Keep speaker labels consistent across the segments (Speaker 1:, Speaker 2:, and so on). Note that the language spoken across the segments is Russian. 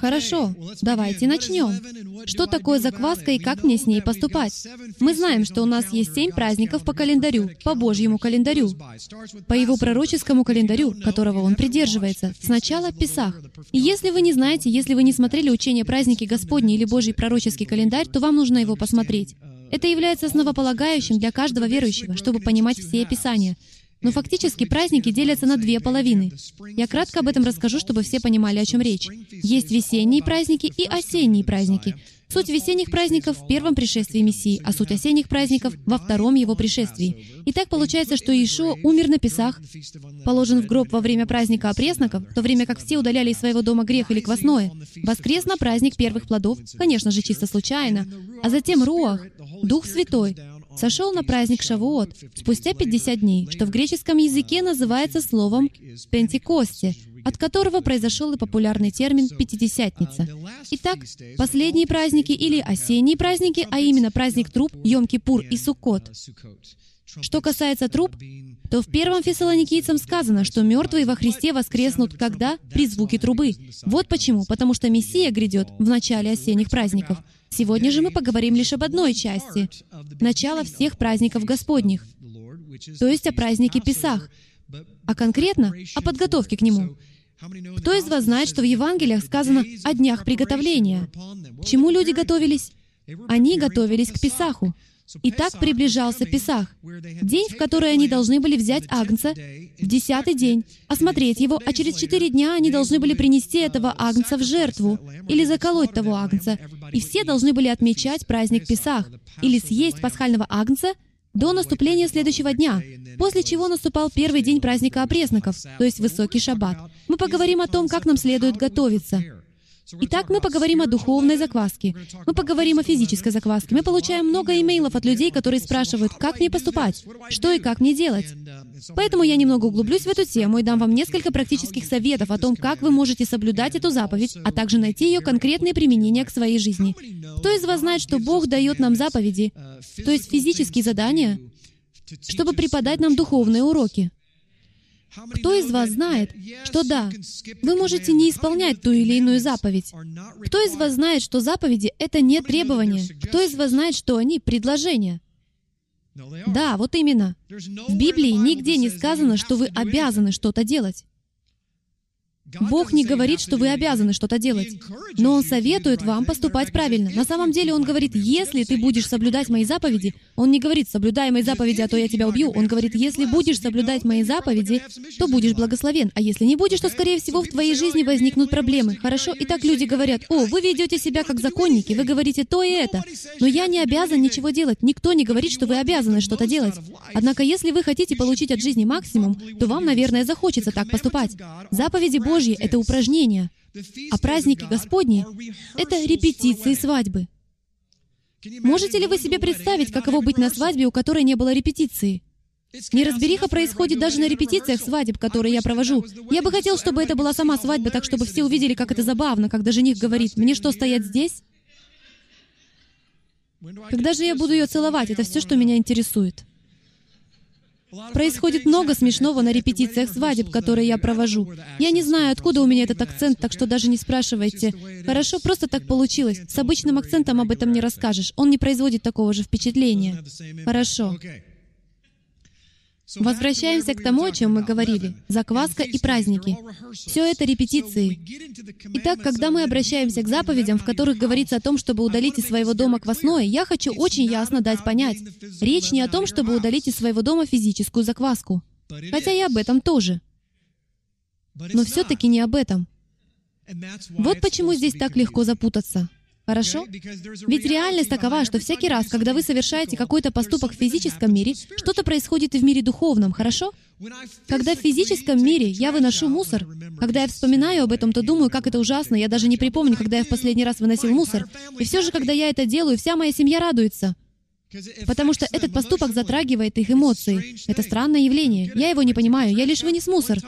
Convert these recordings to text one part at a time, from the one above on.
Speaker 1: Хорошо, давайте начнем. Что такое закваска и как мне с ней поступать? Мы знаем, что у нас есть семь праздников по календарю, по Божьему календарю, по его пророческому календарю, которого он придерживается. Сначала Песах. И если вы не знаете, если вы не смотрели учение праздники Господни или Божий пророческий календарь, то вам нужно его посмотреть. Это является основополагающим для каждого верующего, чтобы понимать все Писания. Но фактически праздники делятся на две половины. Я кратко об этом расскажу, чтобы все понимали, о чем речь. Есть весенние праздники и осенние праздники. Суть весенних праздников в первом пришествии Мессии, а суть осенних праздников во втором его пришествии. И так получается, что Иешуа умер на Песах, положен в гроб во время праздника опресноков, в то время как все удаляли из своего дома грех или квасное. Воскрес на праздник первых плодов, конечно же, чисто случайно. А затем Руах, Дух Святой, сошел на праздник Шавуот спустя 50 дней, что в греческом языке называется словом «пентекосте», от которого произошел и популярный термин «пятидесятница». Итак, последние праздники или осенние праздники, а именно праздник труп, Йом-Кипур и Суккот. Что касается труп, то в первом Фессалоникийцам сказано, что мертвые во Христе воскреснут когда? При звуке трубы. Вот почему. Потому что Мессия грядет в начале осенних праздников. Сегодня же мы поговорим лишь об одной части — начало всех праздников Господних, то есть о празднике Песах, а конкретно о подготовке к нему. Кто из вас знает, что в Евангелиях сказано о днях приготовления? К чему люди готовились? Они готовились к Песаху. И так приближался Песах, день, в который они должны были взять Агнца в десятый день, осмотреть его, а через четыре дня они должны были принести этого Агнца в жертву или заколоть того Агнца. И все должны были отмечать праздник Песах или съесть пасхального Агнца до наступления следующего дня, после чего наступал первый день праздника опресноков, то есть высокий шаббат. Мы поговорим о том, как нам следует готовиться. Итак, мы поговорим о духовной закваске. Мы поговорим о физической закваске. Мы получаем много имейлов от людей, которые спрашивают, как мне поступать, что и как мне делать. Поэтому я немного углублюсь в эту тему и дам вам несколько практических советов о том, как вы можете соблюдать эту заповедь, а также найти ее конкретные применения к своей жизни. Кто из вас знает, что Бог дает нам заповеди, то есть физические задания, чтобы преподать нам духовные уроки? Кто из вас знает, что да, вы можете не исполнять ту или иную заповедь? Кто из вас знает, что заповеди — это не требования? Кто из вас знает, что они — предложения? Да, вот именно. В Библии нигде не сказано, что вы обязаны что-то делать. Бог не говорит, что вы обязаны что-то делать, но Он советует вам поступать правильно. На самом деле Он говорит, если ты будешь соблюдать мои заповеди, Он не говорит, соблюдай мои заповеди, а то я тебя убью. Он говорит, если будешь соблюдать мои заповеди, то будешь благословен. А если не будешь, то, скорее всего, в твоей жизни возникнут проблемы. Хорошо? И так люди говорят, о, вы ведете себя как законники, вы говорите то и это. Но я не обязан ничего делать. Никто не говорит, что вы обязаны что-то делать. Однако, если вы хотите получить от жизни максимум, то вам, наверное, захочется так поступать. Заповеди Божьи Божьи — это упражнения, а праздники Господни — это репетиции свадьбы. Можете ли вы себе представить, каково быть на свадьбе, у которой не было репетиции? Неразбериха происходит даже на репетициях свадеб, которые я провожу. Я бы хотел, чтобы это была сама свадьба, так чтобы все увидели, как это забавно, когда жених говорит, «Мне что, стоять здесь?» Когда же я буду ее целовать? Это все, что меня интересует. Происходит много смешного на репетициях свадеб, которые я провожу. Я не знаю, откуда у меня этот акцент, так что даже не спрашивайте. Хорошо, просто так получилось. С обычным акцентом об этом не расскажешь. Он не производит такого же впечатления. Хорошо. Возвращаемся к тому, о чем мы говорили. Закваска и праздники. Все это репетиции. Итак, когда мы обращаемся к заповедям, в которых говорится о том, чтобы удалить из своего дома квасное, я хочу очень ясно дать понять. Речь не о том, чтобы удалить из своего дома физическую закваску. Хотя и об этом тоже. Но все-таки не об этом. Вот почему здесь так легко запутаться. Хорошо? Ведь реальность такова, что всякий раз, когда вы совершаете какой-то поступок в физическом мире, что-то происходит и в мире духовном, хорошо? Когда в физическом мире я выношу мусор, когда я вспоминаю об этом, то думаю, как это ужасно, я даже не припомню, когда я в последний раз выносил мусор. И все же, когда я это делаю, вся моя семья радуется. Потому что этот поступок затрагивает их эмоции. Это странное явление. Я его не понимаю, я лишь вынес мусор.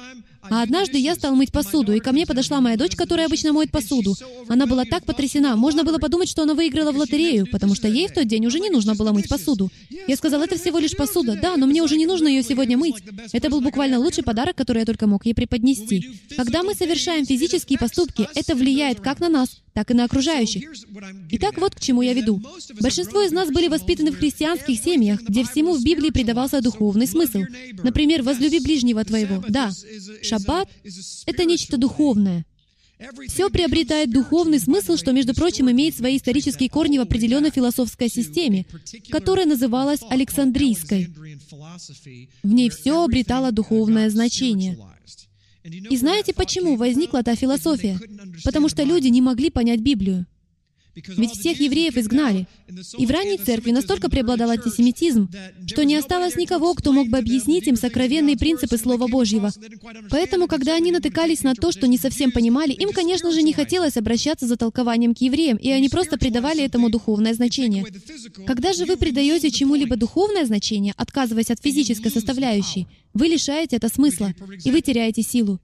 Speaker 1: А однажды я стал мыть посуду, и ко мне подошла моя дочь, которая обычно моет посуду. Она была так потрясена. Можно было подумать, что она выиграла в лотерею, потому что ей в тот день уже не нужно было мыть посуду. Я сказал, это всего лишь посуда. Да, но мне уже не нужно ее сегодня мыть. Это был буквально лучший подарок, который я только мог ей преподнести. Когда мы совершаем физические поступки, это влияет как на нас, так и на окружающих. Итак, вот к чему я веду. Большинство из нас были воспитаны в христианских семьях, где всему в Библии придавался духовный смысл. Например, «возлюби ближнего твоего». Да, шаббат — это нечто духовное. Все приобретает духовный смысл, что, между прочим, имеет свои исторические корни в определенной философской системе, которая называлась Александрийской. В ней все обретало духовное значение. И знаете, почему возникла та философия? Потому что люди не могли понять Библию. Ведь всех евреев изгнали. И в ранней церкви настолько преобладал антисемитизм, что не осталось никого, кто мог бы объяснить им сокровенные принципы Слова Божьего. Поэтому, когда они натыкались на то, что не совсем понимали, им, конечно же, не хотелось обращаться за толкованием к евреям, и они просто придавали этому духовное значение. Когда же вы придаете чему-либо духовное значение, отказываясь от физической составляющей, вы лишаете это смысла, и вы теряете силу.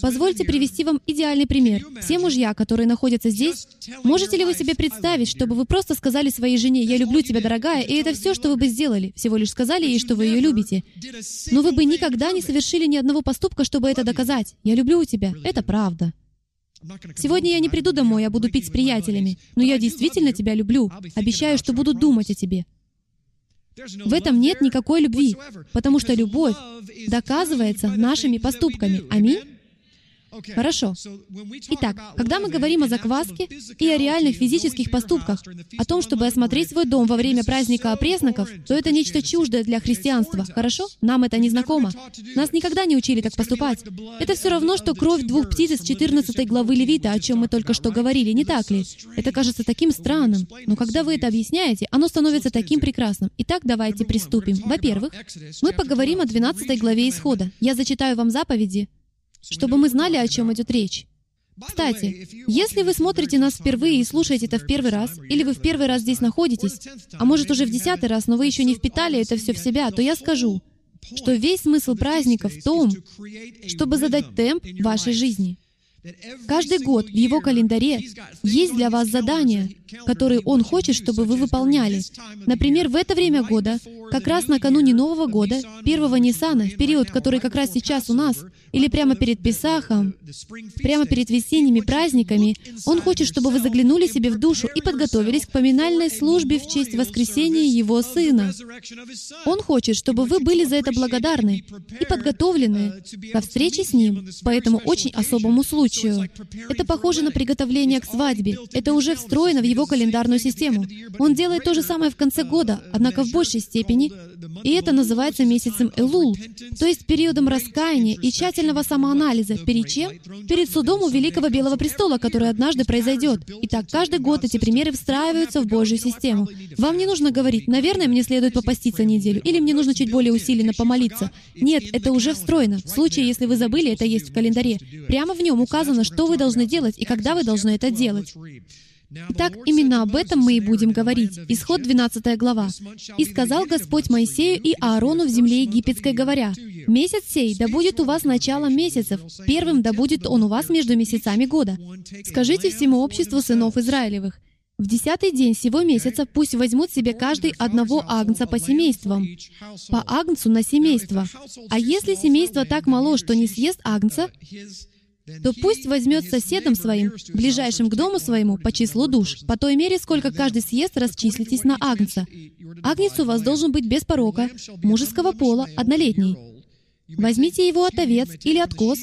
Speaker 1: Позвольте привести вам идеальный пример. Все мужья, которые находятся здесь, можете ли вы себе представить, чтобы вы просто сказали своей жене, «Я люблю тебя, дорогая», и это все, что вы бы сделали, всего лишь сказали ей, что вы ее любите. Но вы бы никогда не совершили ни одного поступка, чтобы это доказать. «Я люблю тебя». Это правда. Сегодня я не приду домой, я буду пить с приятелями, но я действительно тебя люблю. Обещаю, что буду думать о тебе. В этом нет никакой любви, потому что любовь доказывается нашими поступками. Аминь. Хорошо. Итак, когда мы говорим о закваске и о реальных физических поступках, о том, чтобы осмотреть свой дом во время праздника опресноков, то это нечто чуждое для христианства. Хорошо? Нам это не знакомо. Нас никогда не учили так поступать. Это все равно, что кровь двух птиц из 14 главы Левита, о чем мы только что говорили, не так ли? Это кажется таким странным. Но когда вы это объясняете, оно становится таким прекрасным. Итак, давайте приступим. Во-первых, мы поговорим о 12 главе Исхода. Я зачитаю вам заповеди, чтобы мы знали, о чем идет речь. Кстати, если вы смотрите нас впервые и слушаете это в первый раз, или вы в первый раз здесь находитесь, а может уже в десятый раз, но вы еще не впитали это все в себя, то я скажу, что весь смысл праздника в том, чтобы задать темп вашей жизни. Каждый год в его календаре есть для вас задания, которые он хочет, чтобы вы выполняли. Например, в это время года, как раз накануне Нового года, первого Ниссана, в период, который как раз сейчас у нас, или прямо перед Песахом, прямо перед весенними праздниками, он хочет, чтобы вы заглянули себе в душу и подготовились к поминальной службе в честь воскресения Его Сына. Он хочет, чтобы вы были за это благодарны и подготовлены ко встрече с Ним по этому очень особому случаю случаю. Это похоже на приготовление к свадьбе. Это уже встроено в его календарную систему. Он делает то же самое в конце года, однако в большей степени. И это называется месяцем Элул, то есть периодом раскаяния и тщательного самоанализа. Перед чем? Перед судом у Великого Белого Престола, который однажды произойдет. Итак, каждый год эти примеры встраиваются в Божью систему. Вам не нужно говорить, наверное, мне следует попаститься неделю, или мне нужно чуть более усиленно помолиться. Нет, это уже встроено. В случае, если вы забыли, это есть в календаре. Прямо в нем указано сказано, что вы должны делать и когда вы должны это делать. Итак, именно об этом мы и будем говорить. Исход 12 глава. «И сказал Господь Моисею и Аарону в земле египетской, говоря, «Месяц сей да будет у вас началом месяцев, первым да будет он у вас между месяцами года. Скажите всему обществу сынов Израилевых, в десятый день сего месяца пусть возьмут себе каждый одного агнца по семействам, по агнцу на семейство. А если семейство так мало, что не съест агнца, то пусть возьмет соседом своим, ближайшим к дому своему, по числу душ, по той мере, сколько каждый съест, расчислитесь на агнца. Агнец у вас должен быть без порока, мужеского пола, однолетний. Возьмите его от овец или от коз,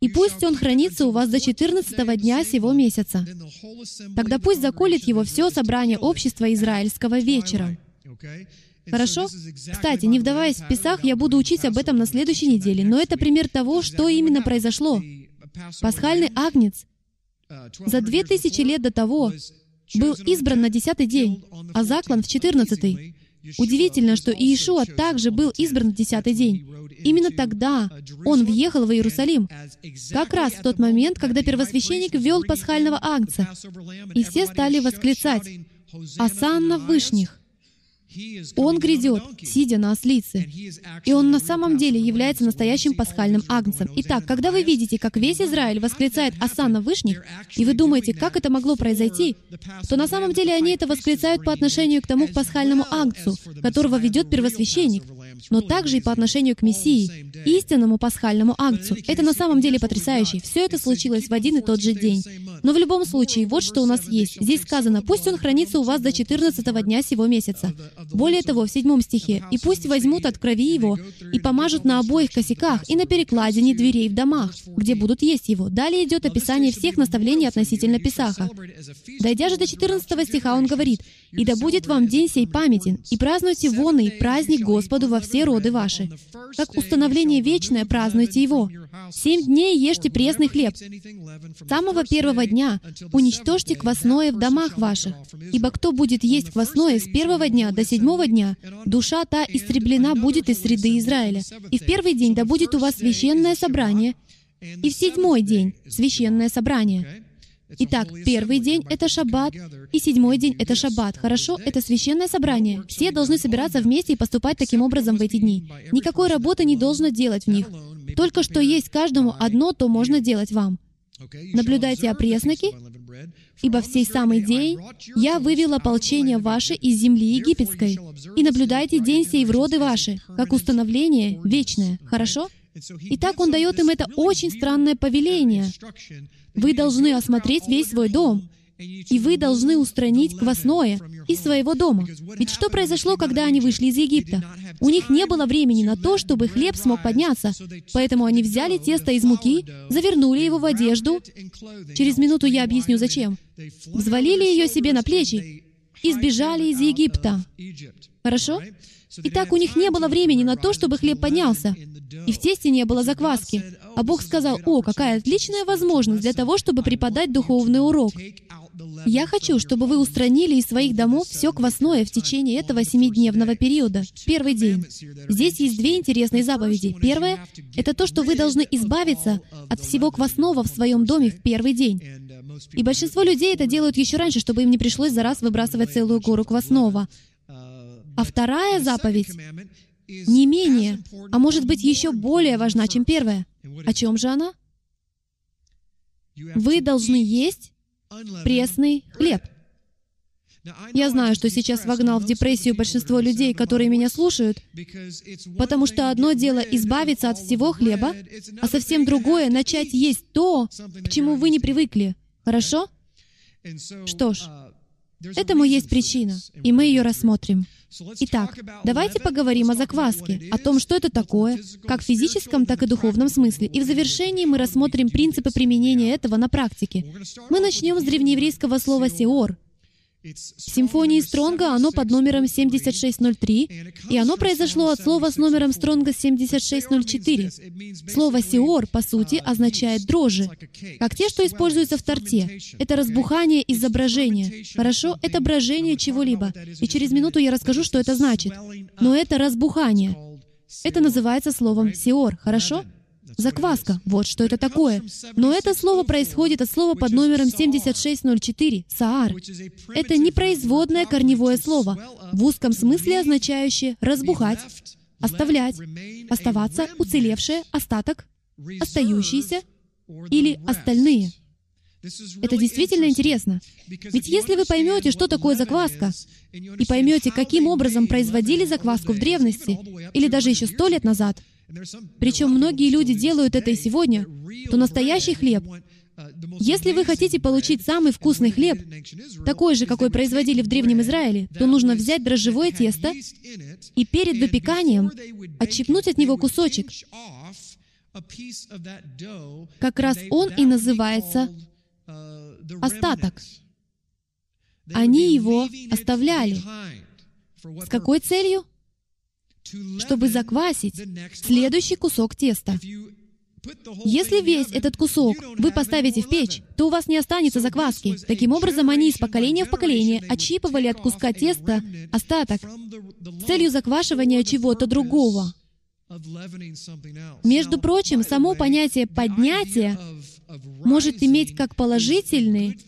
Speaker 1: и пусть он хранится у вас до 14 дня сего месяца. Тогда пусть заколет его все собрание общества израильского вечером. Хорошо? Кстати, не вдаваясь в Писах, я буду учить об этом на следующей неделе, но это пример того, что именно произошло. Пасхальный агнец за две тысячи лет до того был избран на десятый день, а заклан в четырнадцатый. Удивительно, что Иешуа также был избран в десятый день. Именно тогда он въехал в Иерусалим, как раз в тот момент, когда первосвященник ввел пасхального агнца, и все стали восклицать «Асанна вышних!» Он грядет, сидя на ослице. И он на самом деле является настоящим пасхальным агнцем. Итак, когда вы видите, как весь Израиль восклицает «Осанна Вышних», и вы думаете, как это могло произойти, то на самом деле они это восклицают по отношению к тому пасхальному агнцу, которого ведет первосвященник, но также и по отношению к Мессии, истинному пасхальному акцу. Это на самом деле потрясающе. Все это случилось в один и тот же день. Но в любом случае, вот что у нас есть. Здесь сказано, «Пусть он хранится у вас до 14 дня сего месяца». Более того, в седьмом стихе, «И пусть возьмут от крови его и помажут на обоих косяках и на перекладине дверей в домах, где будут есть его». Далее идет описание всех наставлений относительно Песаха. Дойдя же до 14 стиха, он говорит, «И да будет вам день сей памятен, и празднуйте вон и праздник Господу во все роды ваши. Как установление вечное празднуйте его. Семь дней ешьте пресный хлеб. С самого первого дня уничтожьте квасное в домах ваших. Ибо кто будет есть квасное с первого дня до седьмого дня, душа та истреблена будет из среды Израиля. И в первый день да будет у вас священное собрание, и в седьмой день священное собрание. Итак, первый день — это шаббат, и седьмой день — это шаббат. Хорошо? Это священное собрание. Все должны собираться вместе и поступать таким образом в эти дни. Никакой работы не должно делать в них. Только что есть каждому одно, то можно делать вам. Наблюдайте опресноки, ибо в сей самый день я вывел ополчение ваше из земли египетской. И наблюдайте день сей в роды ваши, как установление вечное. Хорошо? Итак, он дает им это очень странное повеление. Вы должны осмотреть весь свой дом, и вы должны устранить квасное из своего дома. Ведь что произошло, когда они вышли из Египта? У них не было времени на то, чтобы хлеб смог подняться, поэтому они взяли тесто из муки, завернули его в одежду. Через минуту я объясню, зачем. Взвалили ее себе на плечи и сбежали из Египта. Хорошо? Итак, у них не было времени на то, чтобы хлеб поднялся, и в тесте не было закваски. А Бог сказал, «О, какая отличная возможность для того, чтобы преподать духовный урок. Я хочу, чтобы вы устранили из своих домов все квасное в течение этого семидневного периода. Первый день. Здесь есть две интересные заповеди. Первое — это то, что вы должны избавиться от всего квасного в своем доме в первый день. И большинство людей это делают еще раньше, чтобы им не пришлось за раз выбрасывать целую гору квасного. А вторая заповедь не менее, а может быть еще более важна, чем первая. О чем же она? Вы должны есть пресный хлеб. Я знаю, что сейчас вогнал в депрессию большинство людей, которые меня слушают, потому что одно дело избавиться от всего хлеба, а совсем другое — начать есть то, к чему вы не привыкли. Хорошо? Что ж, Этому есть причина, и мы ее рассмотрим. Итак, давайте поговорим о закваске, о том, что это такое, как в физическом, так и духовном смысле. И в завершении мы рассмотрим принципы применения этого на практике. Мы начнем с древнееврейского слова «сеор», симфонии Стронга оно под номером 7603, и оно произошло от слова с номером Стронга 7604. Слово «сиор» по сути означает «дрожжи», как те, что используются в торте. Это разбухание изображения. Хорошо? Это брожение чего-либо. И через минуту я расскажу, что это значит. Но это разбухание. Это называется словом «сиор». Хорошо? Закваска. Вот что это такое. Но это слово происходит от слова под номером 7604, саар. Это непроизводное корневое слово, в узком смысле означающее «разбухать», «оставлять», «оставаться», «уцелевшее», «остаток», «остающийся» или «остальные». Это действительно интересно. Ведь если вы поймете, что такое закваска, и поймете, каким образом производили закваску в древности, или даже еще сто лет назад, причем многие люди делают это и сегодня, то настоящий хлеб, если вы хотите получить самый вкусный хлеб, такой же, какой производили в Древнем Израиле, то нужно взять дрожжевое тесто и перед выпеканием отщипнуть от него кусочек. Как раз он и называется остаток. Они его оставляли. С какой целью? Чтобы заквасить следующий кусок теста. Если весь этот кусок вы поставите в печь, то у вас не останется закваски. Таким образом, они из поколения в поколение отщипывали от куска теста остаток с целью заквашивания чего-то другого. Между прочим, само понятие поднятия может иметь как положительный,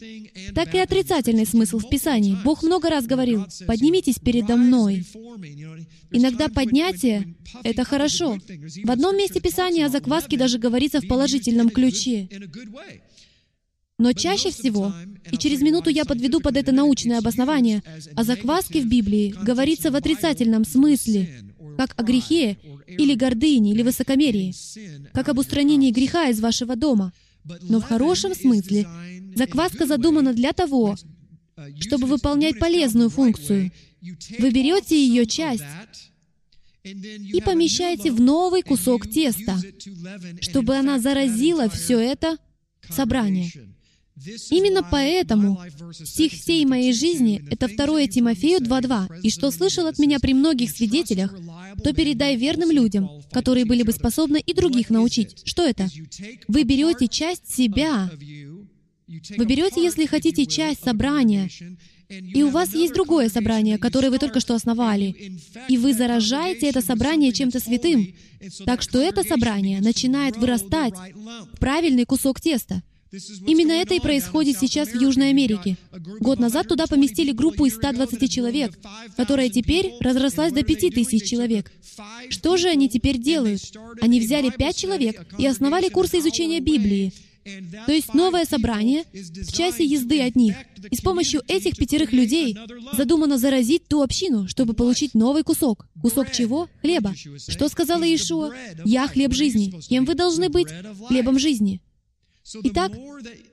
Speaker 1: так и отрицательный смысл в Писании. Бог много раз говорил, «Поднимитесь передо мной». Иногда поднятие — это хорошо. В одном месте Писания о закваске даже говорится в положительном ключе. Но чаще всего, и через минуту я подведу под это научное обоснование, о закваске в Библии говорится в отрицательном смысле, как о грехе, или гордыне, или высокомерии, как об устранении греха из вашего дома. Но в хорошем смысле закваска задумана для того, чтобы выполнять полезную функцию. Вы берете ее часть и помещаете в новый кусок теста, чтобы она заразила все это собрание. Именно поэтому стих всей моей жизни — это 2 Тимофею 2.2. «И что слышал от меня при многих свидетелях, то передай верным людям, которые были бы способны и других научить». Что это? Вы берете часть себя. Вы берете, если хотите, часть собрания, и у вас есть другое собрание, которое вы только что основали, и вы заражаете это собрание чем-то святым, так что это собрание начинает вырастать в правильный кусок теста. Именно это и происходит сейчас в Южной Америке. Год назад туда поместили группу из 120 человек, которая теперь разрослась до 5000 человек. Что же они теперь делают? Они взяли пять человек и основали курсы изучения Библии, то есть новое собрание в часе езды от них. И с помощью этих пятерых людей задумано заразить ту общину, чтобы получить новый кусок. Кусок чего? Хлеба. Что сказала Иешуа? «Я хлеб жизни». Кем вы должны быть? Хлебом жизни. Итак,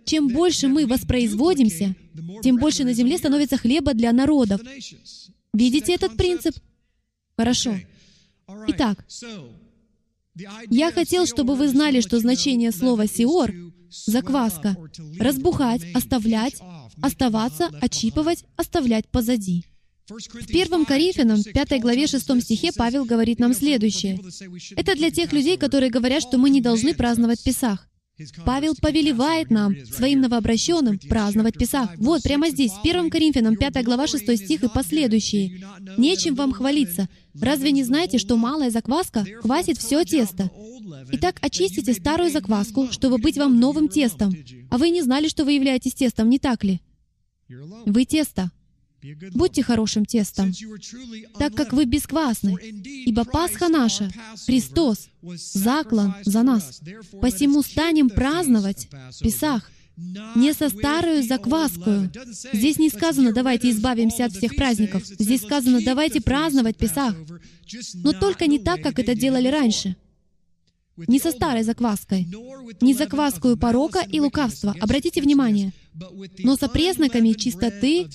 Speaker 1: чем больше мы воспроизводимся, тем больше на земле становится хлеба для народов. Видите этот принцип? Хорошо. Итак, я хотел, чтобы вы знали, что значение слова «сиор» — закваска, разбухать, оставлять, оставаться, отщипывать, оставлять позади. В 1 Коринфянам, 5 главе 6 стихе Павел говорит нам следующее. Это для тех людей, которые говорят, что мы не должны праздновать Песах. Павел повелевает нам, своим новообращенным, праздновать Песах. Вот, прямо здесь, в 1 Коринфянам, 5 глава, 6 стих и последующие. «Нечем вам хвалиться. Разве не знаете, что малая закваска квасит все тесто? Итак, очистите старую закваску, чтобы быть вам новым тестом. А вы не знали, что вы являетесь тестом, не так ли? Вы тесто. Будьте хорошим тестом, так как вы бесквасны, ибо Пасха наша, Христос, заклан за нас. Посему станем праздновать Песах, не со старую закваскую. Здесь не сказано «давайте избавимся от всех праздников». Здесь сказано «давайте праздновать Песах». Но только не так, как это делали раньше — не со старой закваской, не закваскую порока и лукавства, обратите внимание, но со пресноками чистоты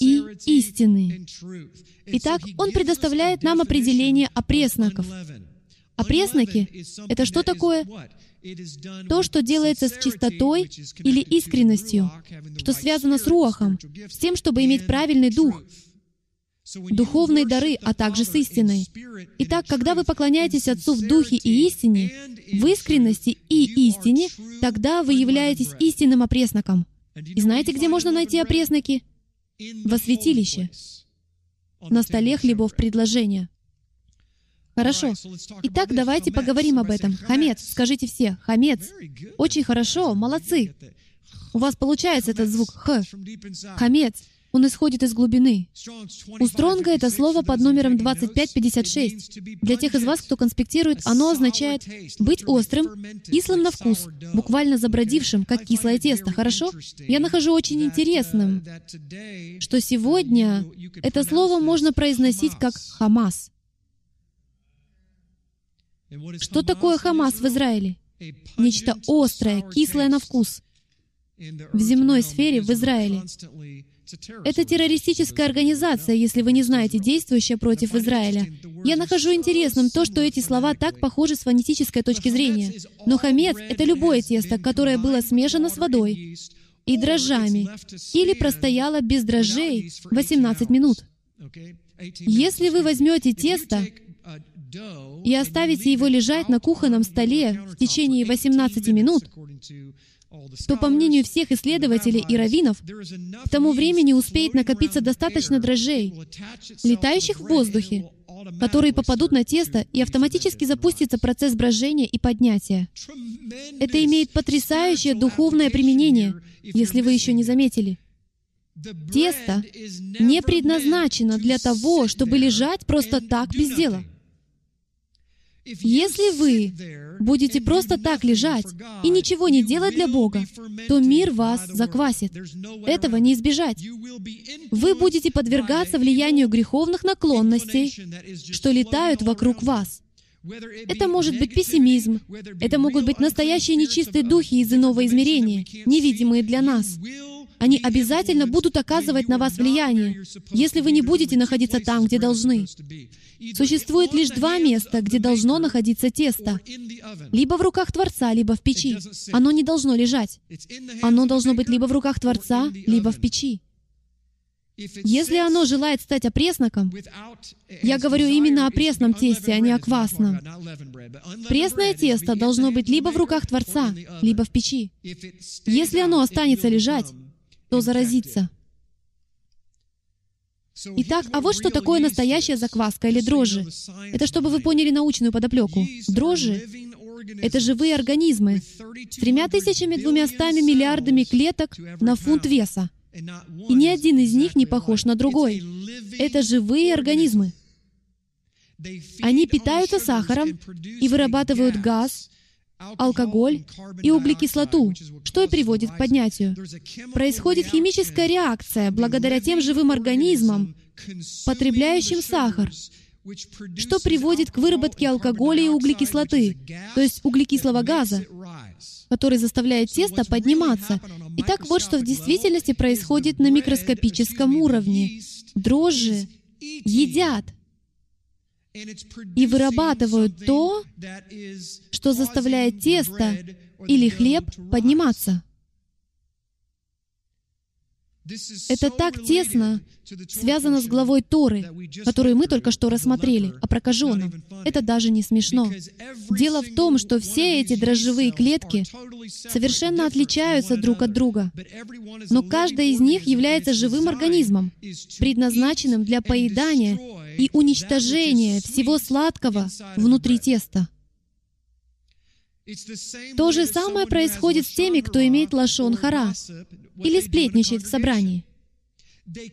Speaker 1: и истины. Итак, он предоставляет нам определение опресноков. Опресноки — это что такое? То, что делается с чистотой или искренностью, что связано с руахом, с тем, чтобы иметь правильный дух, духовные дары, а также с истиной. Итак, когда вы поклоняетесь Отцу в Духе и истине, в искренности и истине, тогда вы являетесь истинным опресноком. И знаете, где можно найти опресноки? Во святилище. На столе хлебов предложения. Хорошо. Итак, давайте поговорим об этом. Хамец. Скажите все. Хамец. Очень хорошо. Молодцы. У вас получается этот звук «х». Хамец. Он исходит из глубины. У Стронга это слово под номером 2556. Для тех из вас, кто конспектирует, оно означает «быть острым, кислым на вкус, буквально забродившим, как кислое тесто». Хорошо? Я нахожу очень интересным, что сегодня это слово можно произносить как «хамас». Что такое Хамас в Израиле? Нечто острое, кислое на вкус. В земной сфере в Израиле это террористическая организация, если вы не знаете, действующая против Израиля. Я нахожу интересным то, что эти слова так похожи с фонетической точки зрения. Но хамец — это любое тесто, которое было смешано с водой и дрожжами, или простояло без дрожжей 18 минут. Если вы возьмете тесто и оставите его лежать на кухонном столе в течение 18 минут, то, по мнению всех исследователей и раввинов, к тому времени успеет накопиться достаточно дрожжей, летающих в воздухе, которые попадут на тесто, и автоматически запустится процесс брожения и поднятия. Это имеет потрясающее духовное применение, если вы еще не заметили. Тесто не предназначено для того, чтобы лежать просто так без дела. Если вы будете просто так лежать и ничего не делать для Бога, то мир вас заквасит. Этого не избежать. Вы будете подвергаться влиянию греховных наклонностей, что летают вокруг вас. Это может быть пессимизм, это могут быть настоящие нечистые духи из иного измерения, невидимые для нас. Они обязательно будут оказывать на вас влияние, если вы не будете находиться там, где должны. Существует лишь два места, где должно находиться тесто. Либо в руках Творца, либо в печи. Оно не должно лежать. Оно должно быть либо в руках Творца, либо в печи. Если оно желает стать опресноком, я говорю именно о пресном тесте, а не о квасном. Пресное тесто должно быть либо в руках Творца, либо в печи. Если оно останется лежать, то заразится. Итак, а вот что такое настоящая закваска или дрожжи. Это чтобы вы поняли научную подоплеку. Дрожжи — это живые организмы с тремя тысячами двумястами миллиардами клеток на фунт веса. И ни один из них не похож на другой. Это живые организмы. Они питаются сахаром и вырабатывают газ, алкоголь и углекислоту, что и приводит к поднятию. Происходит химическая реакция благодаря тем живым организмам, потребляющим сахар, что приводит к выработке алкоголя и углекислоты, то есть углекислого газа, который заставляет тесто подниматься. Итак, вот что в действительности происходит на микроскопическом уровне. Дрожжи едят — и вырабатывают то, что заставляет тесто или хлеб подниматься. Это так тесно связано с главой Торы, которую мы только что рассмотрели, о прокаженном. Это даже не смешно. Дело в том, что все эти дрожжевые клетки совершенно отличаются друг от друга, но каждая из них является живым организмом, предназначенным для поедания и уничтожения всего сладкого внутри теста. То же самое происходит с теми, кто имеет лашон хара или сплетничает в собрании.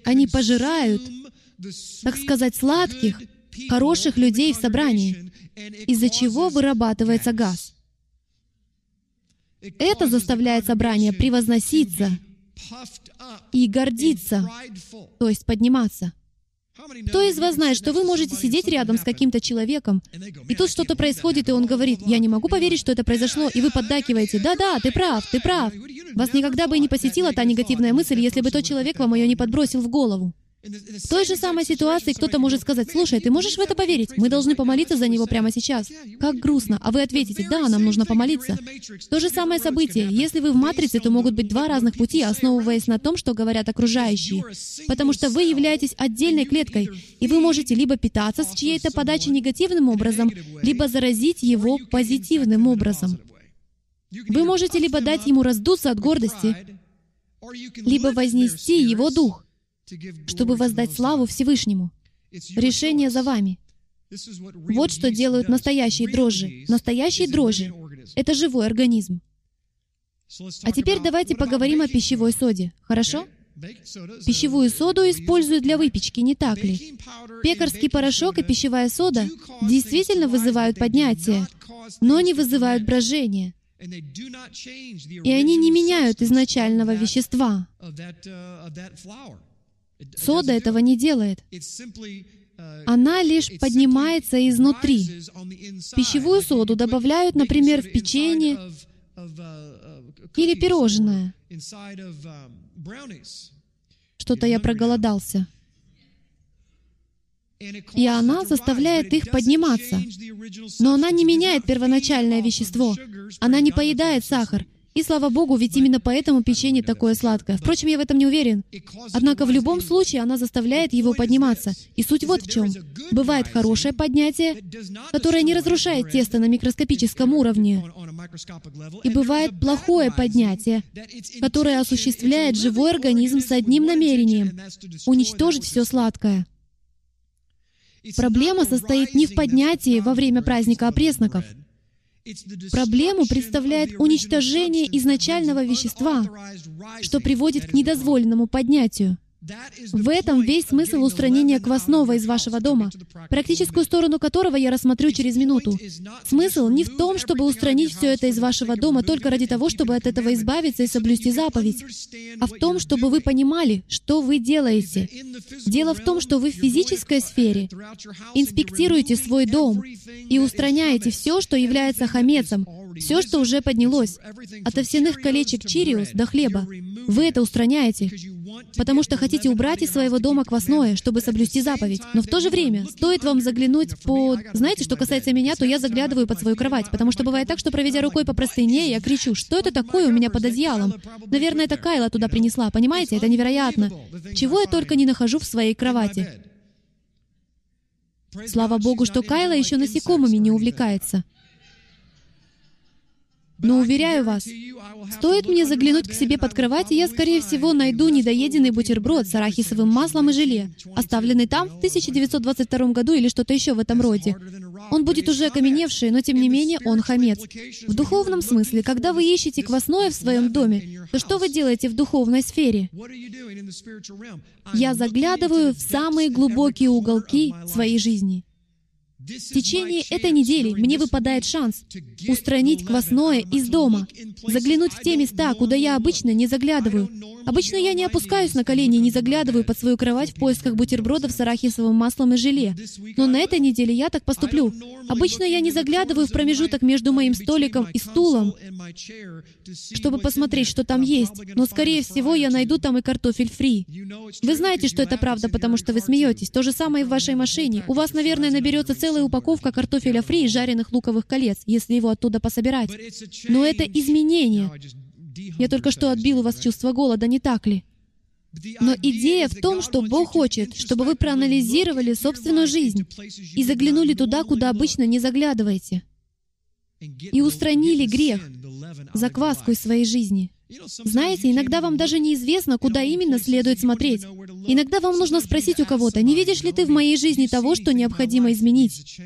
Speaker 1: Они пожирают, так сказать, сладких, хороших людей в собрании, из-за чего вырабатывается газ. Это заставляет собрание превозноситься и гордиться, то есть подниматься. Кто из вас знает, что вы можете сидеть рядом с каким-то человеком, и тут что-то происходит, и он говорит, «Я не могу поверить, что это произошло», и вы поддакиваете, «Да-да, ты прав, ты прав». Вас никогда бы и не посетила та негативная мысль, если бы тот человек вам ее не подбросил в голову. В той же самой ситуации кто-то может сказать, «Слушай, ты можешь в это поверить? Мы должны помолиться за него прямо сейчас». Как грустно. А вы ответите, «Да, нам нужно помолиться». То же самое событие. Если вы в матрице, то могут быть два разных пути, основываясь на том, что говорят окружающие. Потому что вы являетесь отдельной клеткой, и вы можете либо питаться с чьей-то подачи негативным образом, либо заразить его позитивным образом. Вы можете либо дать ему раздуться от гордости, либо вознести его дух чтобы воздать славу Всевышнему. Решение за вами. Вот что делают настоящие дрожжи. Настоящие дрожжи — это живой организм. А теперь давайте поговорим о пищевой соде, хорошо? Пищевую соду используют для выпечки, не так ли? Пекарский порошок и пищевая сода действительно вызывают поднятие, но не вызывают брожение. И они не меняют изначального вещества. Сода этого не делает. Она лишь поднимается изнутри. Пищевую соду добавляют, например, в печенье или пирожное. Что-то я проголодался. И она заставляет их подниматься. Но она не меняет первоначальное вещество. Она не поедает сахар. И слава Богу, ведь именно поэтому печенье такое сладкое. Впрочем, я в этом не уверен. Однако в любом случае она заставляет его подниматься. И суть вот в чем. Бывает хорошее поднятие, которое не разрушает тесто на микроскопическом уровне. И бывает плохое поднятие, которое осуществляет живой организм с одним намерением — уничтожить все сладкое. Проблема состоит не в поднятии во время праздника опресноков. Проблему представляет уничтожение изначального вещества, что приводит к недозволенному поднятию. В этом весь смысл устранения квасного из вашего дома, практическую сторону которого я рассмотрю через минуту. Смысл не в том, чтобы устранить все это из вашего дома только ради того, чтобы от этого избавиться и соблюсти заповедь, а в том, чтобы вы понимали, что вы делаете. Дело в том, что вы в физической сфере. инспектируете свой дом и устраняете все, что является хамецом, все, что уже поднялось, от овсяных колечек чириус до хлеба. Вы это устраняете, потому что хотите убрать из своего дома квасное, чтобы соблюсти заповедь. Но в то же время, стоит вам заглянуть под... Знаете, что касается меня, то я заглядываю под свою кровать, потому что бывает так, что, проведя рукой по простыне, я кричу, что это такое у меня под одеялом? Наверное, это Кайла туда принесла, понимаете? Это невероятно. Чего я только не нахожу в своей кровати. Слава Богу, что Кайла еще насекомыми не увлекается. Но уверяю вас, стоит мне заглянуть к себе под кровать, и я, скорее всего, найду недоеденный бутерброд с арахисовым маслом и желе, оставленный там в 1922 году или что-то еще в этом роде. Он будет уже окаменевший, но тем не менее он хамец. В духовном смысле, когда вы ищете квасное в своем доме, то что вы делаете в духовной сфере? Я заглядываю в самые глубокие уголки своей жизни. В течение этой недели мне выпадает шанс устранить квасное из дома, заглянуть в те места, куда я обычно не заглядываю. Обычно я не опускаюсь на колени и не заглядываю под свою кровать в поисках бутербродов с арахисовым маслом и желе. Но на этой неделе я так поступлю. Обычно я не заглядываю в промежуток между моим столиком и стулом, чтобы посмотреть, что там есть. Но, скорее всего, я найду там и картофель фри. Вы знаете, что это правда, потому что вы смеетесь. То же самое и в вашей машине. У вас, наверное, наберется целый целая упаковка картофеля фри и жареных луковых колец, если его оттуда пособирать. Но это изменение. Я только что отбил у вас чувство голода, не так ли? Но идея в том, что Бог хочет, чтобы вы проанализировали собственную жизнь и заглянули туда, куда обычно не заглядываете, и устранили грех, закваску из своей жизни. Знаете, иногда вам даже неизвестно, куда именно следует смотреть. Иногда вам нужно спросить у кого-то, не видишь ли ты в моей жизни того, что необходимо изменить?